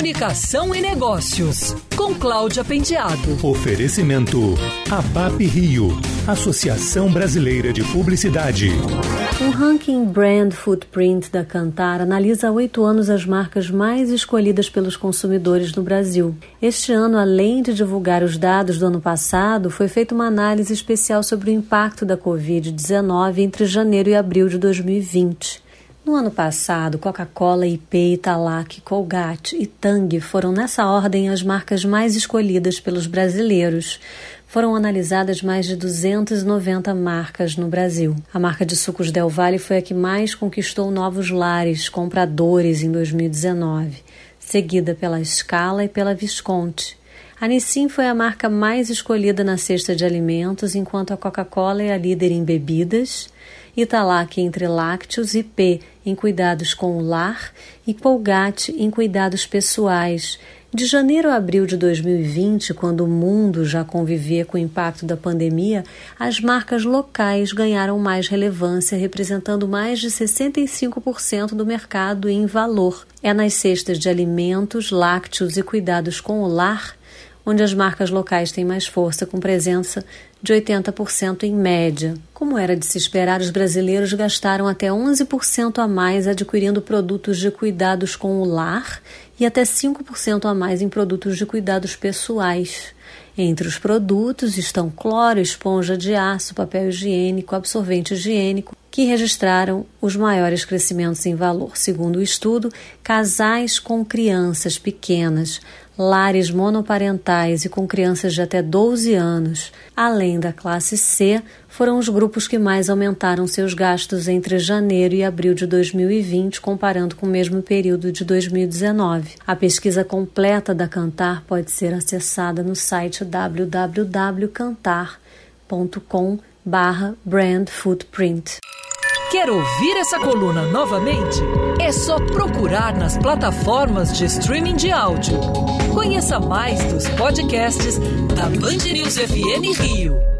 Comunicação e Negócios, com Cláudia Pendiado. Oferecimento ABAP Rio, Associação Brasileira de Publicidade. O ranking Brand Footprint da Cantar analisa há oito anos as marcas mais escolhidas pelos consumidores no Brasil. Este ano, além de divulgar os dados do ano passado, foi feita uma análise especial sobre o impacto da Covid-19 entre janeiro e abril de 2020. No ano passado, Coca-Cola, IP, Italac, Colgate e Tang foram nessa ordem as marcas mais escolhidas pelos brasileiros. Foram analisadas mais de 290 marcas no Brasil. A marca de sucos Del Valle foi a que mais conquistou novos lares, compradores em 2019, seguida pela Scala e pela Visconti. A Nissin foi a marca mais escolhida na cesta de alimentos, enquanto a Coca-Cola é a líder em bebidas. Italac entre lácteos e P em cuidados com o lar e Colgate em cuidados pessoais. De janeiro a abril de 2020, quando o mundo já convivia com o impacto da pandemia, as marcas locais ganharam mais relevância, representando mais de 65% do mercado em valor. É nas cestas de alimentos, lácteos e cuidados com o lar onde as marcas locais têm mais força, com presença de 80% em média. Como era de se esperar, os brasileiros gastaram até 11% a mais adquirindo produtos de cuidados com o lar e até 5% a mais em produtos de cuidados pessoais. Entre os produtos estão cloro, esponja de aço, papel higiênico, absorvente higiênico, que registraram os maiores crescimentos em valor. Segundo o estudo, casais com crianças pequenas, lares monoparentais e com crianças de até 12 anos, além da classe C, foram os grupos que mais aumentaram seus gastos entre janeiro e abril de 2020, comparando com o mesmo período de 2019. A pesquisa completa da Cantar pode ser acessada no site www.cantar.com/brand footprint. Quer ouvir essa coluna novamente? É só procurar nas plataformas de streaming de áudio. Conheça mais dos podcasts da Band News FM Rio.